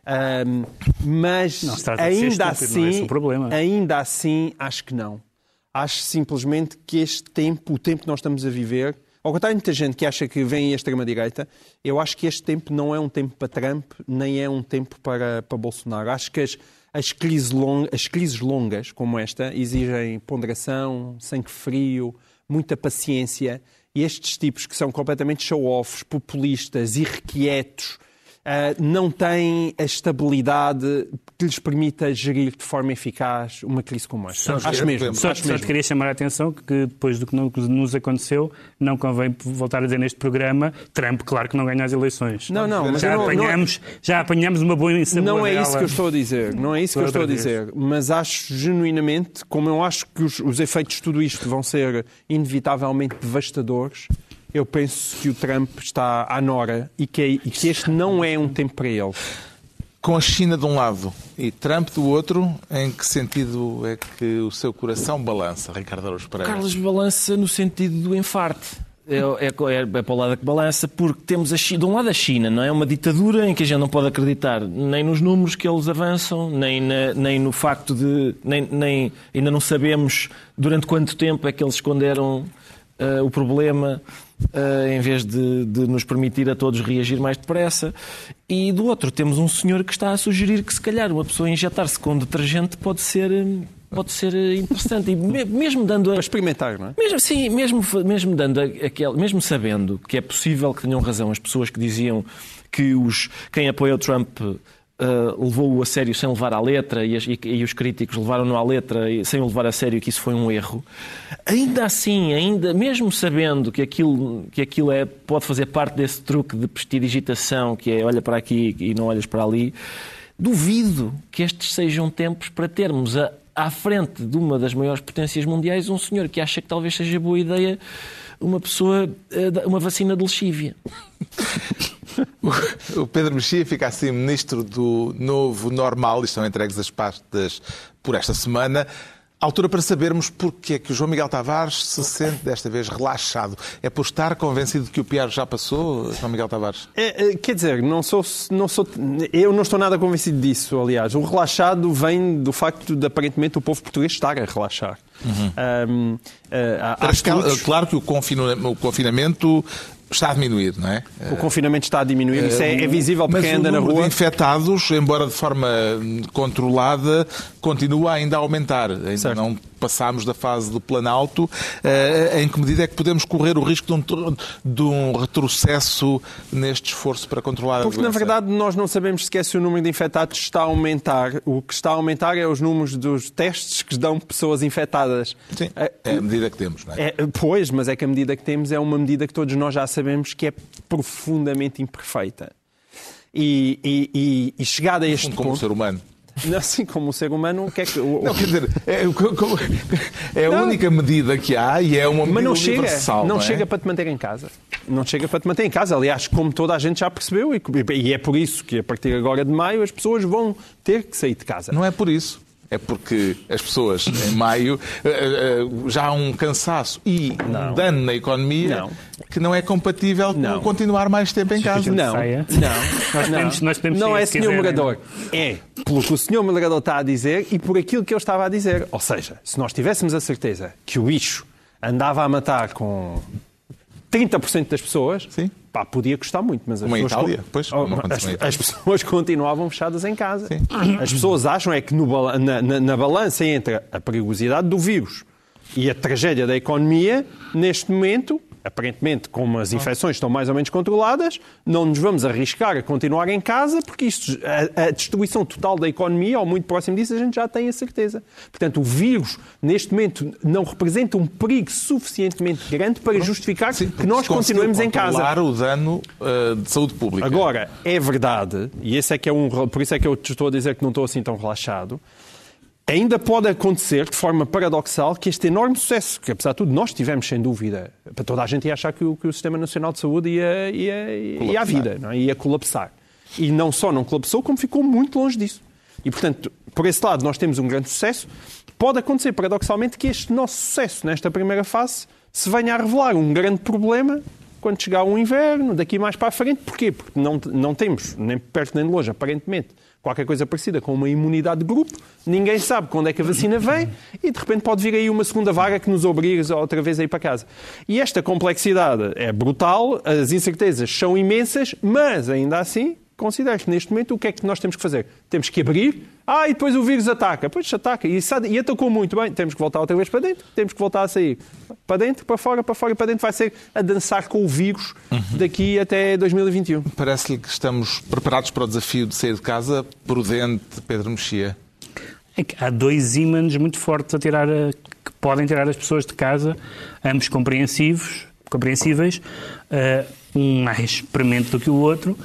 Ahm, mas ainda estúpido, não é assim, o problema. ainda assim, acho que não. Acho simplesmente que este tempo, o tempo que nós estamos a viver, ao contrário de muita gente que acha que vem a extrema-direita, eu acho que este tempo não é um tempo para Trump, nem é um tempo para, para Bolsonaro. Acho que as, as, crises long, as crises longas, como esta, exigem ponderação, sangue frio, muita paciência. E estes tipos que são completamente show-offs, populistas, irrequietos, não têm a estabilidade que lhes permita gerir de forma eficaz uma crise como esta. Só- Acho mesmo. Só, acho só te mesmo. queria chamar a atenção que depois do que no- que nos aconteceu, não convém voltar a dizer neste programa, Trump, claro que não ganha as eleições. Não, não, mas já, não- apanhamos, já apanhamos uma boa Não é isso que eu estou a dizer, não é isso que eu estou a dizer, mas acho genuinamente, como eu acho que os, os efeitos de tudo isto vão ser inevitavelmente devastadores, eu penso que o Trump está à nora e que, e que este não é um tempo para ele. Com a China de um lado e Trump do outro, em que sentido é que o seu coração balança, Ricardo Araújo Pereira? Carlos balança no sentido do enfarte. É, é, é, é para o lado que balança, porque temos a China, de um lado a China, não é? Uma ditadura em que a gente não pode acreditar nem nos números que eles avançam, nem, na- nem no facto de. Nem, nem- ainda não sabemos durante quanto tempo é que eles esconderam eh, o problema eh, em vez de, de nos permitir a todos reagir mais depressa. E do outro, temos um senhor que está a sugerir que se calhar uma pessoa injetar-se com detergente pode ser, eh, pode ser eh, interessante. E me- mesmo dando a, Para experimentar, não é? mesmo, sim, mesmo, mesmo, dando aquele, mesmo sabendo que é possível que tenham razão as pessoas que diziam que os, quem apoia o Trump ah, levou-o a sério sem levar à letra e, e- e os críticos levaram-no à letra e- sem o levar a sério que isso foi um erro, ainda assim, ainda mesmo sabendo que aquilo, que aquilo é, pode fazer parte desse truque de prestidigitação que é olha para aqui e não olhas para ali, duvido que estes sejam tempos para termos a, à frente de uma das maiores potências mundiais um senhor que acha que talvez seja boa ideia uma pessoa, eh, uma vacina de lexívia. O Pedro Mexia fica assim ministro do novo normal, e estão entregues as pastas por esta semana. Altura para sabermos porque é que o João Miguel Tavares se sente desta vez relaxado. É por estar convencido de que o pior já passou, João Miguel Tavares? É, é, quer dizer, não sou, não sou, eu não estou nada convencido disso, aliás. O relaxado vem do facto de, aparentemente, o povo português estar a relaxar. Há- há Mas, cal- estudos- Claro que o o confinamento está a diminuir, não é? o confinamento está a diminuir, isso é, é visível para quem anda na rua. de infectados, embora de forma controlada, continua ainda a aumentar. Ainda Certo. não passámos da fase do Planalto. Eh, Em que medida é que podemos correr o risco de um, de um retrocesso neste esforço para controlar Porque, a na doença? verdade, nós não sabemos sequer se o número de infectados está a aumentar. O que está a aumentar é os números dos testes que dão pessoas infectadas. Sim, É, é a medida que temos, não é? É, pois, mas é que a medida que temos é uma medida que todos nós já sabemos que é profundamente imperfeita. E, e, e, e chegada a este Como ponto, ser humano. Assim como o ser humano, o que é que. o- Não, quer dizer, é, é a Não. única medida que há e é uma medida Mas não chega, universal. não é? chega para te manter em casa. Não chega para te manter em casa. Aliás, como toda a gente já percebeu, e, e é por isso que a partir agora de maio as pessoas vão ter que sair de casa. Não é por isso. É porque as pessoas, em maio, eh, eh, já há um cansaço e um dano na economia Não. que não é compatível com Não. continuar mais tempo em casa. Não, não, Nós podemos- nós podemos não é se senhor. Morador. É pelo que o senhor Morador está a dizer e por aquilo que eu estava a dizer. Ou seja, se nós tivéssemos a certeza que o bicho andava a matar com 30% das pessoas, Sim. Pá, podia custar muito. Mas as pessoas Itália, pois, Oh, as, as pessoas continuavam fechadas em casa. Sim. As pessoas acham é que no na, na- na balança entre a perigosidade do vírus e a tragédia da economia, neste momento, aparentemente, como as infecções estão mais ou menos controladas, não nos vamos arriscar a continuar em casa, porque isto, a, a destruição total da economia, ou muito próximo disso, a gente já tem a certeza. Portanto, o vírus, neste momento, não representa um perigo suficientemente grande para justificar que nós continuemos em casa. o dano eh, de saúde pública. Agora, é verdade, e esse é que é um, por isso é que eu estou a dizer que não estou assim tão relaxado, ainda pode acontecer, de forma paradoxal, que este enorme sucesso, que apesar de tudo nós tivemos, sem dúvida, para toda a gente ia achar que o, que o Sistema Nacional de Saúde ia, ia, ia à vida, não é? ia colapsar. E não só não colapsou, como ficou muito longe disso. E, portanto, por esse lado, nós temos um grande sucesso. Pode acontecer, paradoxalmente, que este nosso sucesso nesta primeira fase se venha a revelar um grande problema quando chegar o inverno, daqui mais para a frente. Porquê? Porque não, não temos, nem perto nem de longe, aparentemente, qualquer coisa parecida com uma imunidade de grupo. Ninguém sabe quando é que a vacina vem e, de repente, pode vir aí uma segunda vaga que nos obriga outra vez a ir para casa. E esta complexidade é brutal, as incertezas são imensas, mas, ainda assim, considero que neste momento o que é que nós temos que fazer? Temos que abrir. Ah, e depois o vírus ataca. Pois ataca. E, e atacou muito bem. Temos que voltar outra vez para dentro. Temos que voltar a sair. Para dentro, para fora, para fora e para dentro. Vai ser a dançar com o vírus daqui até 2021. Parece-lhe que estamos preparados para o desafio de sair de casa prudente, Pedro Mexia. É há dois ímãs muito fortes a tirar a- que podem tirar as pessoas de casa, ambos compreensivos, compreensíveis, eh, um mais premente do que o outro,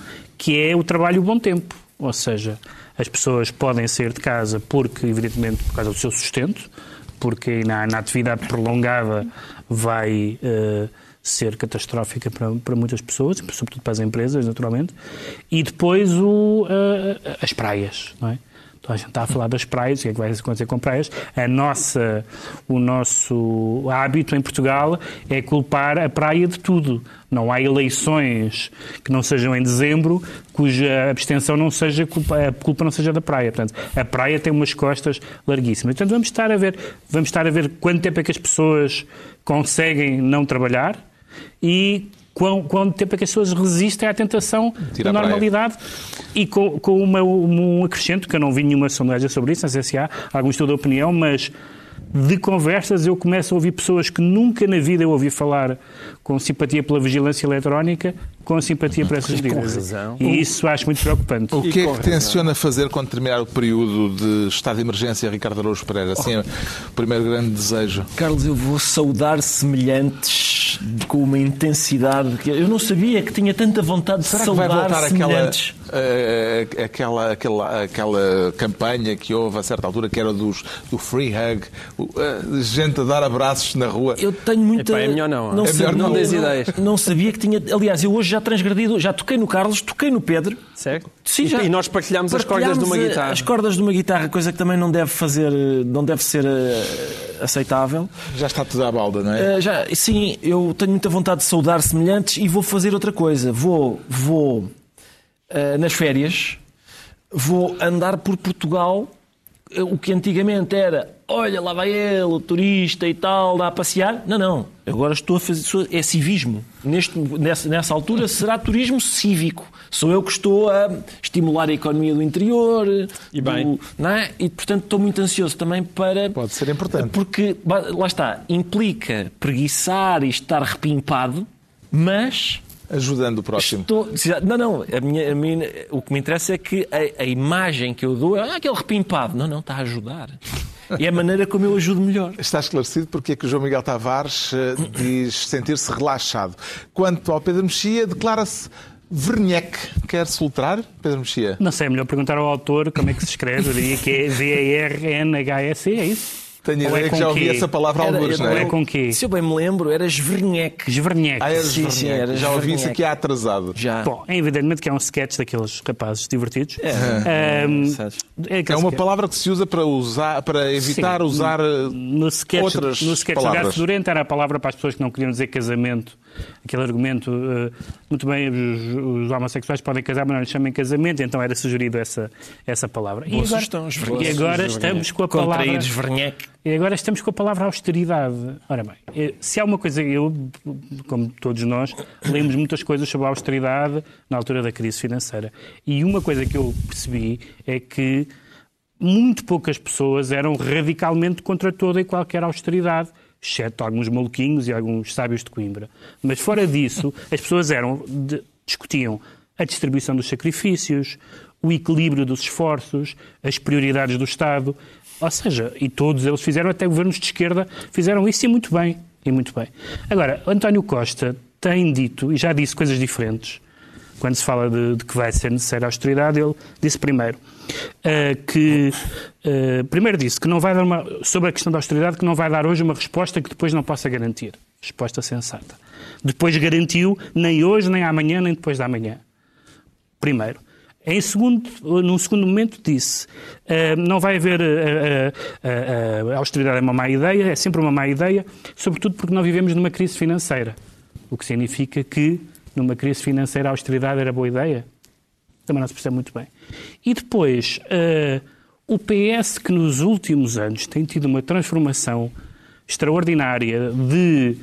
que é o trabalho bom tempo. Ou seja, as pessoas podem sair de casa porque, evidentemente, por causa do seu sustento, porque na, na atividade prolongada vai eh, ser catastrófica para, para muitas pessoas, sobretudo para as empresas, naturalmente, e depois o, eh, as praias, não é? Toda a gente está a falar das praias, o que é que vai acontecer com praias. A nossa, o nosso hábito em Portugal é culpar a praia de tudo. Não há eleições que não sejam em dezembro cuja abstenção não seja culpa, a culpa não seja da praia. Portanto, a praia tem umas costas larguíssimas. Portanto, vamos estar a ver, vamos estar a ver quanto tempo é que as pessoas conseguem não trabalhar e quão- quanto tempo é que as pessoas resistem à tentação Tira da normalidade. E com, com uma- um acrescento, que eu não vi nenhuma sondagem sobre isso, não sei se há algum estudo de opinião, mas de conversas eu começo a ouvir pessoas que nunca na vida eu ouvi falar com simpatia pela vigilância eletrónica, com simpatia para essas medidas. E isso acho muito preocupante. O que é que tenciona fazer quando terminar o período de estado de emergência, Ricardo Araújo Pereira? Assim, é o primeiro grande desejo. Carlos, eu vou saudar semelhantes com uma intensidade que eu não sabia que tinha tanta vontade de Será que vai saudar voltar aquela, semelhantes. eh, aquela, aquela, aquela campanha que houve a certa altura, que era dos, do free hug, eh, gente a dar abraços na rua? Eu tenho muita. Epá, é melhor não. Não, É sabia- melhor não dês ideias. Não sabia que tinha. Aliás, eu hoje já transgredi, já toquei no Carlos, toquei no Pedro. Certo? Sim, e, já. e nós partilhámos as cordas de uma Partilhámos, eh, guitarra. As cordas de uma guitarra, coisa que também não deve fazer, eh, não deve ser eh, aceitável. Já está tudo à balda, não é? Já, sim, eu tenho muita vontade de saudar semelhantes e vou fazer outra coisa. Vou, vou nas férias, vou andar por Portugal. O que antigamente era, olha, lá vai ele, o turista e tal, dá a passear. Não, não. Agora estou a fazer. É civismo. Neste, nessa, nessa altura será turismo cívico. Sou eu que estou a estimular a economia do interior. E bem. do- não é? E, portanto, estou muito ansioso também para. Pode ser importante. Porque, lá está, implica preguiçar e estar repimpado, mas Ajudando o próximo. estou. Não, não, a minha, a minha- o que me interessa é que a, a imagem que eu dou é ah, aquele repimpado. Não, não, está a ajudar. É a maneira como eu ajudo melhor. Está esclarecido porque é que o João Miguel Tavares eh, diz sentir-se relaxado. Quanto ao Pedro Mexia, declara-se Verniec. Quer soltar, Pedro Mexia? Não sei, é melhor perguntar ao autor como é que se escreve. Eu diria que é V-A-R-N-H-S-E, é isso? Tenho a Ou é ideia que já ouvi quê? essa palavra Era- alguns, não é? é com quê? Se eu bem me lembro, era Esverniec. Esverniec. Ah, és Sim, sim, era Já ouvi isso aqui há atrasado. Já. Bom, é evidentemente que é um sketch daqueles rapazes divertidos. É. Sabes? é, É uma palavra que se usa para usar, para evitar Sim. usar eh, No sketch, outras no sketch do palavras. Gato Durante era a palavra para as pessoas que não queriam dizer casamento. Aquele argumento, eh, muito bem, os, os homossexuais podem casar, mas não lhes chamem casamento, então era sugerido essa, essa palavra. Boa e agora, sugestão, e agora estamos com a palavra... E agora estamos com a palavra austeridade. Ora bem, eh, se há uma coisa, eu, como todos nós, lemos muitas coisas sobre a austeridade na altura da crise financeira. E uma coisa que eu percebi é que muito poucas pessoas eram radicalmente contra toda e qualquer austeridade, exceto alguns maluquinhos e alguns sábios de Coimbra. Mas fora disso, as pessoas eram de- discutiam a distribuição dos sacrifícios, o equilíbrio dos esforços, as prioridades do Estado. Ou seja, e todos eles fizeram, até governos de esquerda, fizeram isso e muito bem. E muito bem. Agora, António Costa tem dito, e já disse coisas diferentes, quando se fala de, de que vai ser necessária austeridade, ele disse primeiro eh, que eh, primeiro disse que não vai dar uma sobre a questão da austeridade que não vai dar hoje uma resposta que depois não possa garantir, resposta sensata. Depois garantiu nem hoje, nem amanhã, nem depois da amanhã. Primeiro. Em segundo, num segundo momento disse eh, não vai haver eh, a austeridade é uma má ideia, é sempre uma má ideia, sobretudo porque não vivemos numa crise financeira. O que significa que numa crise financeira a austeridade era boa ideia? Também não se percebe muito bem. E depois, eh, o PS que nos últimos anos tem tido uma transformação extraordinária de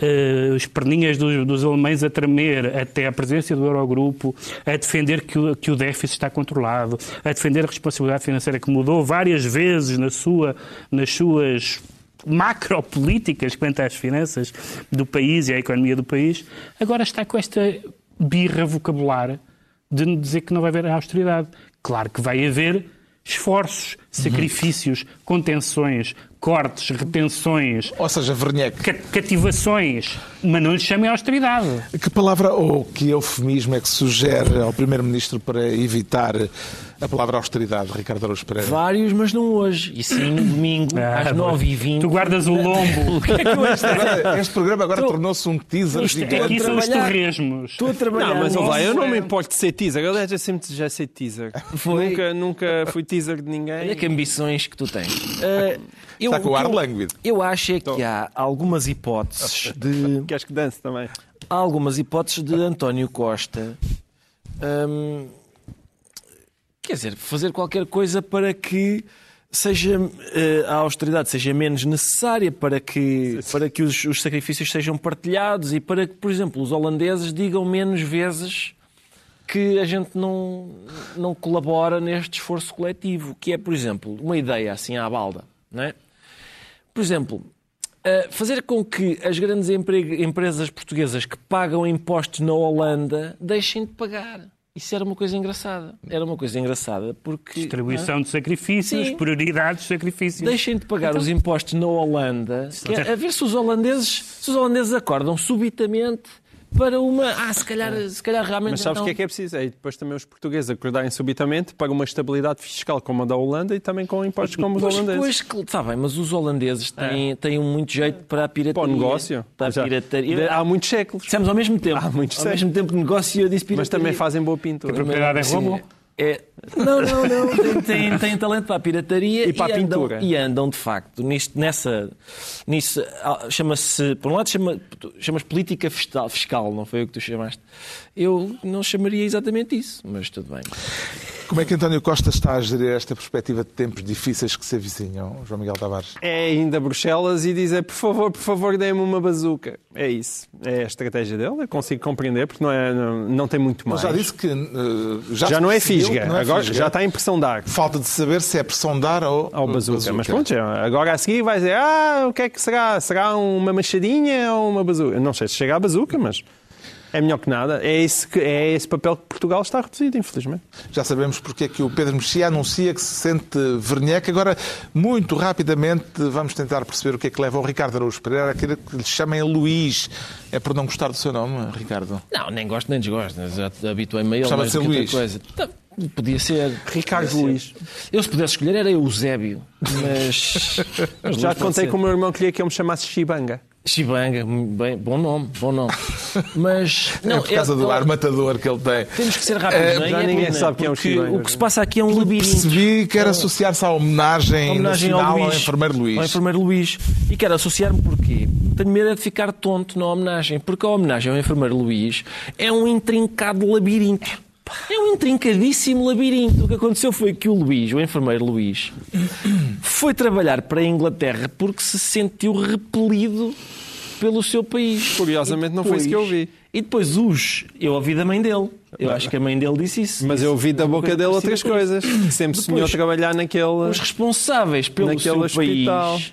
eh, as perninhas dos, dos alemães a tremer até a presença do Eurogrupo, a defender que o, que o déficit está controlado, a defender a responsabilidade financeira que mudou várias vezes na sua, nas suas macropolíticas quanto às finanças do país e à economia do país, agora está com esta birra vocabular de dizer que não vai haver austeridade. Claro que vai haver esforços, sacrifícios, contenções, cortes, retenções, Ou seja, Verniec. ca- cativações, mas não lhe chamem austeridade. Que palavra ou que eufemismo é que sugere ao Primeiro-Ministro para evitar A palavra austeridade, Ricardo Araújo Pereira. Vários, mas não hoje. E sim, domingo, Ah, às 9h20. Tu guardas o lombo. O que é que eu hoje Agora, este programa agora tornou-se um teaser Isto é gigante. Aqui são os torresmos. Estou a trabalhar. Não, mas olha lá, eu não me importo de ser teaser. Aliás, eu sempre já sei teaser. Foi? Nunca, nunca fui teaser de ninguém. Que ambições que tu tens. Ah, eu, Está com o ar eu- lânguido. Eu acho é que há algumas hipóteses de Queres que dance também? há algumas hipóteses de António Costa hum, quer dizer, fazer qualquer coisa para que seja eh, a austeridade seja menos necessária para que para que os, os sacrifícios sejam partilhados e para que, por exemplo, os holandeses digam menos vezes que a gente não, não colabora neste esforço coletivo, que é, por exemplo, uma ideia assim à balda, não é? Por exemplo, eh, fazer com que as grandes empre- empresas portuguesas que pagam impostos na Holanda deixem de pagar. Isso era uma coisa engraçada. Era uma coisa engraçada porque. Distribuição de sacrifícios, Sim. prioridades de sacrifícios. Deixem de pagar os impostos na Holanda, é a ver se os holandeses, se os holandeses acordam subitamente para uma. Ah, se calhar, se calhar realmente. Mas sabes o não. que é que é preciso? É depois também os portugueses acordarem subitamente para uma estabilidade fiscal como a da Holanda e também com impostos como os Pois, holandeses. pois, está bem, mas os holandeses têm, têm um muito jeito para a pirataria. Para o negócio. Para a pirataria. Há muitos séculos. Dissemos ao mesmo tempo. Há muitos ao séculos. mesmo tempo negócio e eu disse pirataria. Mas também fazem boa pintura. propriedade é Sim, robô? É... Não, não, não. Tem, tem, tem talento para a pirataria E para a andam, pintura. e andam, de facto, nisto, nessa. Nisso, ah, chama-se. Por um lado, chama, chamas política fiscal, fiscal, não foi o que tu chamaste. Eu não chamaria exatamente isso, mas tudo bem. Como é que António Costa está a gerir esta perspectiva de tempos difíceis que se avizinham, João Miguel Tavares? É ainda Bruxelas e dizer, por favor, por favor, dê-me uma bazuca. É isso. É a estratégia dele. Eu consigo compreender porque não, é, não, não tem muito mais. Mas já disse que eh, já, Já não é fisga. não é Agora fisga. já está a impressão de ar. Falta de saber se é pressão de ar ou Ao bazuca. Mas pronto, agora a seguir vai dizer: Ah, o que é que será? Será uma machadinha ou uma bazuca? Não sei se chega à bazuca, mas é melhor que nada. É esse, que- é esse papel que Portugal está reduzido, infelizmente. Já sabemos porque é que o Pedro Mexia anuncia que se sente verneca. Agora, muito rapidamente, vamos tentar perceber o que é que leva o Ricardo Araújo Pereira a querer que lhe chamem Luís. É por não gostar do seu nome, Ricardo? Não, nem gosto nem desgosto. Já te habituei-me a ele. Gostava de ser Luís. Coisa. Tá, Podia ser. Ricardo Podia ser. Luís. Eu, se pudesse escolher, era Eusébio. Mas. mas Já contei com o meu irmão que queria que eu me chamasse Shibanga. Chibanga, bem, bom nome, bom nome. Mas. Não, é por causa do ar matador que ele tem. Temos que ser rápidos, não é? já é ninguém sabe quem é o Chibanga. O que se passa aqui é um labirinto. Percebi que era associar-se à homenagem, homenagem nacional ao ao, Luís. enfermeiro Luís. Ao enfermeiro Luís. E quero associar-me porquê? Tenho medo é de ficar tonto na homenagem. Porque a homenagem ao enfermeiro Luís é um intrincado labirinto. É um intrincadíssimo labirinto. O que aconteceu foi que o Luís, o enfermeiro Luís, foi trabalhar para a Inglaterra porque se sentiu repelido pelo seu país. Curiosamente, E não foi isso que eu depois- ouvi. E depois os... Eu ouvi da mãe dele. Eu acho que a mãe dele disse isso. Mas eu ouvi da boca dele outras coisas. Que sempre sonhou Depois, trabalhar naquele. Os responsáveis pelo seu hospital. país,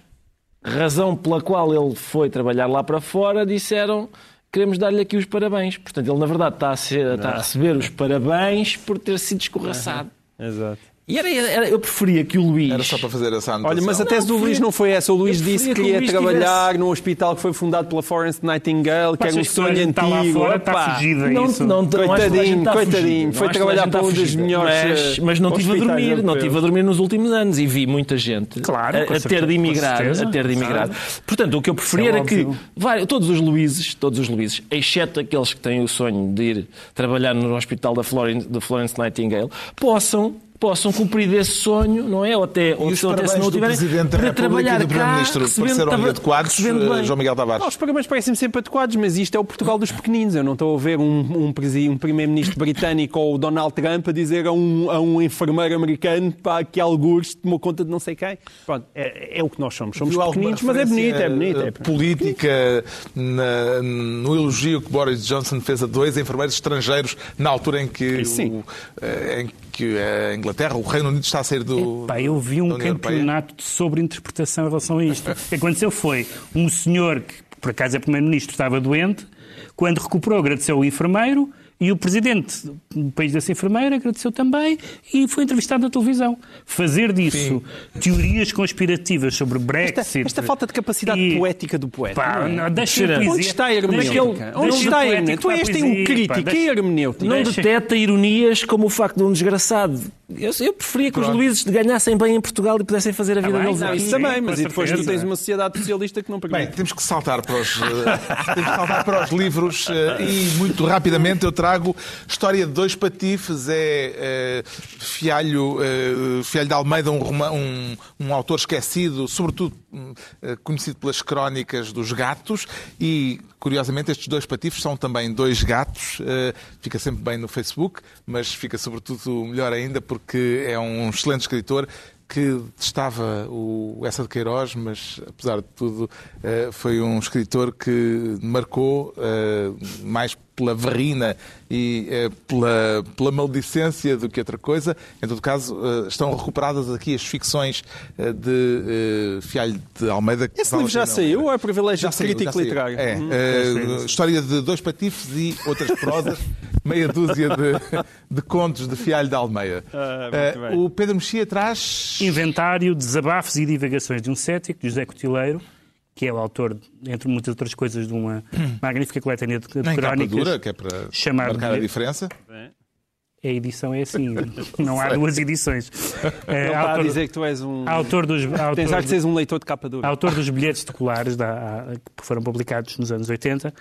razão pela qual ele foi trabalhar lá para fora, disseram queremos dar-lhe aqui os parabéns. Portanto, ele na verdade está a, ser- está a receber os parabéns por ter sido escorraçado. Exato. E era, era- eu preferia que o Luís... Era só para fazer essa anotação. Olha, mas a tese do Não, Luís preferia- não foi essa. O Luís disse que Luís trabalhar num hospital que foi fundado pela Florence Nightingale, que era um toda a sonho gente está lá antigo. fora, está Opá. fugido a Não, isso? não, não Coitadinho, está coitadinho. Não Foi trabalhar para um está dos melhores, Mas, eh, mas não tive a dormir, não europeus. tive a dormir nos últimos anos e vi muita gente Claro, a, a ter certeza, de emigrar, a ter de emigrar. Portanto, o que eu preferia é era que vai, todos os Luíses, todos os Luíses, exceto aqueles que têm o sonho de ir trabalhar no hospital da Florence, da Florence Nightingale, possam possam cumprir esse sonho, não é? Ou até, ou os até se não do tiverem, para trabalhar e do cá, adequados, eh, João Miguel Tavares? Não, os pagamentos parecem sempre adequados, mas isto é o Portugal dos pequeninos. Eu não estou a ver um, um, um primeiro-ministro britânico ou o Donald Trump a dizer a um, a um enfermeiro americano pá, que algures tomou conta de não sei quem. Pronto, é, é o que nós somos. Somos Viu pequeninos, mas é bonito, é bonito. eh, É... Política na- no elogio que Boris Johnson fez a dois enfermeiros estrangeiros na altura em que, Sim. o, eh, em que a Inglaterra, o Reino Unido está a sair do. Pá, eu vi um campeonato de sobreinterpretação em relação a isto. O que aconteceu foi um senhor que, por acaso é primeiro-ministro, estava doente, quando recuperou, agradeceu o enfermeiro e o presidente do país dessa enfermeira agradeceu também e foi entrevistado na televisão. Fazer disso teorias conspirativas sobre Brexit. Esta, esta falta de capacidade e- poética do poeta. Pá, não deixa a poesia. Onde está a Deixa- hermenêutica? deixa Onde está a hermenêutica? Tu és tem um crítico. pá, Que é deixa- hermenêutica? Não Deixa- deteta ironías como o facto de um desgraçado Eu, eu preferia que os Pronto. Luíses ganhassem bem em Portugal e pudessem fazer a vida bem, deles não. Isso também, com mas e depois tu tens uma sociedade socialista que não Bem, permite. temos que saltar para os, eh, temos que saltar para os livros eh, e muito rapidamente eu trago História de Dois Patifes, é eh, Fialho, eh, Fialho de Almeida, um, um, um autor esquecido, sobretudo conhecido pelas crónicas dos gatos. E, curiosamente, estes dois patifes são também dois gatos, eh, fica sempre bem no Facebook, mas fica sobretudo melhor ainda porque é um excelente escritor que detestava o Essa de Queiroz, mas apesar de tudo eh, foi um escritor que marcou eh, mais pela verrina e eh, pela, pela maldicência do que outra coisa. Em todo caso, eh, estão recuperadas aqui as ficções eh, de Fialho de Almeida. Esse livro já saiu ou é privilégio Já de já crítico saiu. literário? É, Hum. história de dois patifes e outras prosas, meia dúzia de, de contos de Fialho de Almeida. Ah, o Pedro Mexia traz Inventário, Desabafos e Divagações de um Cético, de José Cotileiro, que é o autor, entre muitas outras coisas, de uma magnífica coletânea de, de crónicas. dura, que é para chamar marcar a de- diferença. A edição é assim, não há duas edições. É, está a autor, dizer que tu és um. autor dos, autor, Tens ar de seres um leitor de capa dura. autor dos bilhetes escolares da, que foram publicados nos anos 80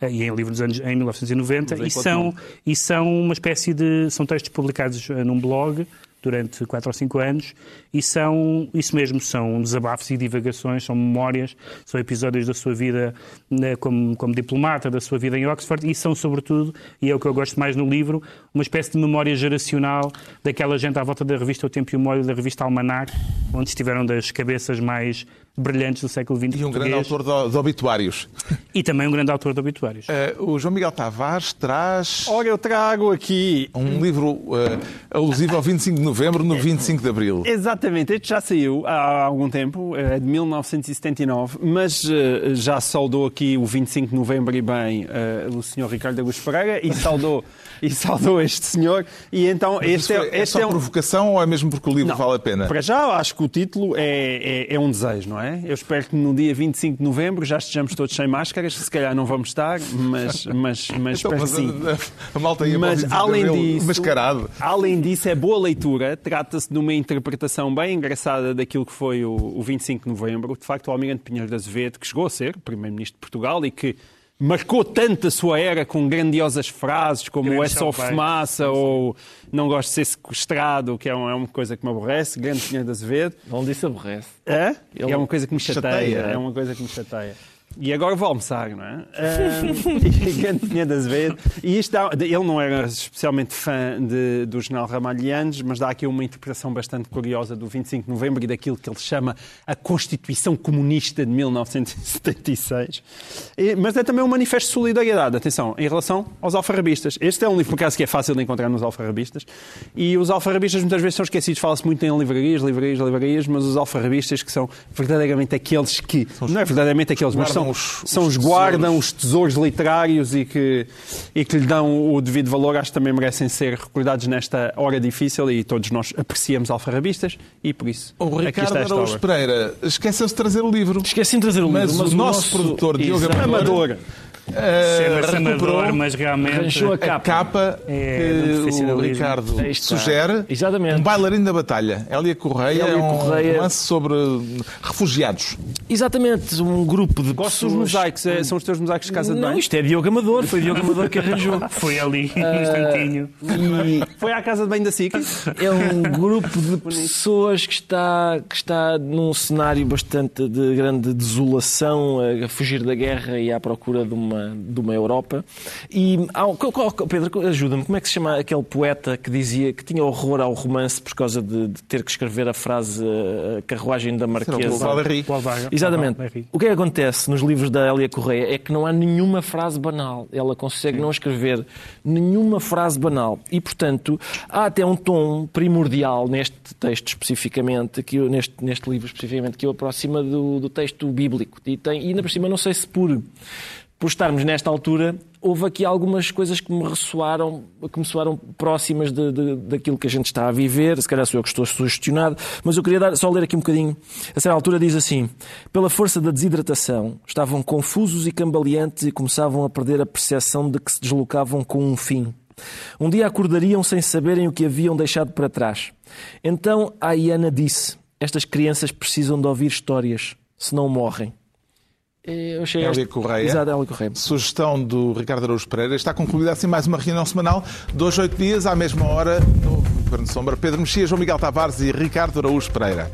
eh, e em livro dos anos em 1990 Mas em e são, e são uma espécie de são textos publicados eh, num blog durante 4 ou 5 anos e são isso mesmo, são desabafos e divagações, são memórias, são episódios da sua vida né, como, como diplomata, da sua vida em Oxford e são sobretudo, e é o que eu gosto mais no livro, uma espécie de memória geracional daquela gente à volta da revista O Tempo e o Molho, da revista Almanac, onde estiveram das cabeças mais brilhantes do século XX E um grande autor de, de obituários. E também um grande autor de obituários. Eh, o João Miguel Tavares traz Ora, eu trago aqui. um livro eh, alusivo ao 25 de novembro no 25 de abril. Exatamente, este já saiu há algum tempo, é de 1979, mas eh, já saudou aqui o 25 de novembro e bem o senhor Ricardo Augusto Pereira e saudou, e saudou este senhor. E então, Mas este é, é, é este só é um. provocação ou é mesmo porque o livro Não, vale a pena? Para já, acho que o título é, é, é um desejo, não é? Eu espero que no dia 25 de novembro já estejamos todos sem máscaras, se calhar não vamos estar, mas, mas, mas Então, espero mas sim. a, a- a malta ia Mas para o 25 de além disso, mascarado. além disso, é boa leitura. Trata-se de uma interpretação bem engraçada daquilo que foi o, o 25 de novembro. De facto, o Almirante Pinheiro de Azevedo, que chegou a ser primeiro-ministro de Portugal e que marcou tanto a sua era com grandiosas frases como Grande é só champanhe. fumaça ou não gosto de ser sequestrado, que é uma, é uma coisa que me aborrece. Grande Pinheiro de Azevedo. Não disse aborrece. É? Ele é uma coisa que me chateia. chateia. É uma coisa que me chateia. E agora vou almoçar, não é? Grande Pinheiro de Azevedo. E isto dá, ele não era especialmente fã de, do general Ramalhianes, mas dá aqui uma interpretação bastante curiosa do 25 de novembro e daquilo que ele chama a Constituição Comunista de 1976. E- mas é também um manifesto de solidariedade, atenção, em relação aos alfarrabistas. Este é um livro, por acaso, que é fácil de encontrar nos alfarrabistas. E os alfarrabistas muitas vezes são esquecidos. Fala-se muito em livrarias, livrarias, livrarias, mas os alfarrabistas que são verdadeiramente aqueles que. Não é verdadeiramente aqueles, mas são, guardam os- são os os guardam tesouros. os tesouros literários e que, e que lhe dão o devido valor. Acho que também merecem ser recordados nesta hora difícil e todos nós apreciamos alfarrabistas e por isso. O Ricardo Araújo. Pereira esqueceu-se de trazer o livro. Esqueci de trazer o livro, Mas, mas o nosso, produtor, Diogo. Amador, Chama-se recuperou mas realmente. Arranjou a a capa. capa É, que o profissionalismo. Ricardo sugere. Exatamente. Um bailarino da batalha. Hélia Correia Hélia é um Correia. romance sobre refugiados. Exatamente, um grupo de Gosto dos pessoas... mosaicos, é- são os teus mosaicos de casa de Não, banho? isto é Diogo Amador, foi Diogo Amador que arranjou. Foi ali, Ah, num instantinho. E Foi à casa de banho da SIC? é um grupo de pessoas que está, que está num cenário bastante de grande desolação, a fugir da guerra e à procura de uma, de uma Europa. E há qual- qual- Pedro, ajuda-me, como é que se chama aquele poeta que dizia que tinha horror ao romance por causa de, de ter que escrever a frase a carruagem da Será o Marquesa? Valéry. Exatamente. O que é que acontece nos livros da Hélia Correia é que não há nenhuma frase banal. Ela consegue não escrever nenhuma frase banal. E, portanto, há até um tom primordial neste texto especificamente, que eu- neste, neste livro especificamente, que o aproxima do, do texto bíblico. E, tem, e ainda por cima, não sei se por, por estarmos nesta altura, houve aqui algumas coisas que me ressoaram, que me soaram próximas de, de- daquilo que a gente está a viver. Se calhar sou eu que estou sugestionado, mas eu queria dar, só ler aqui um bocadinho. A certa altura diz assim: pela força da desidratação, estavam confusos e cambaleantes e começavam a perder a percepção de que se deslocavam com um fim. Um dia acordariam sem saberem o que haviam deixado para trás. Então a Iana disse: Estas crianças precisam de ouvir histórias, senão morrem. Eu Hélia esta- Correia. Exato, Hélia Correia. Sugestão do Ricardo Araújo Pereira. Está concluída assim mais uma reunião semanal, dois, oito dias, à mesma hora, no Governo de Sombra. Pedro Mexias, João Miguel Tavares e Ricardo Araújo Pereira.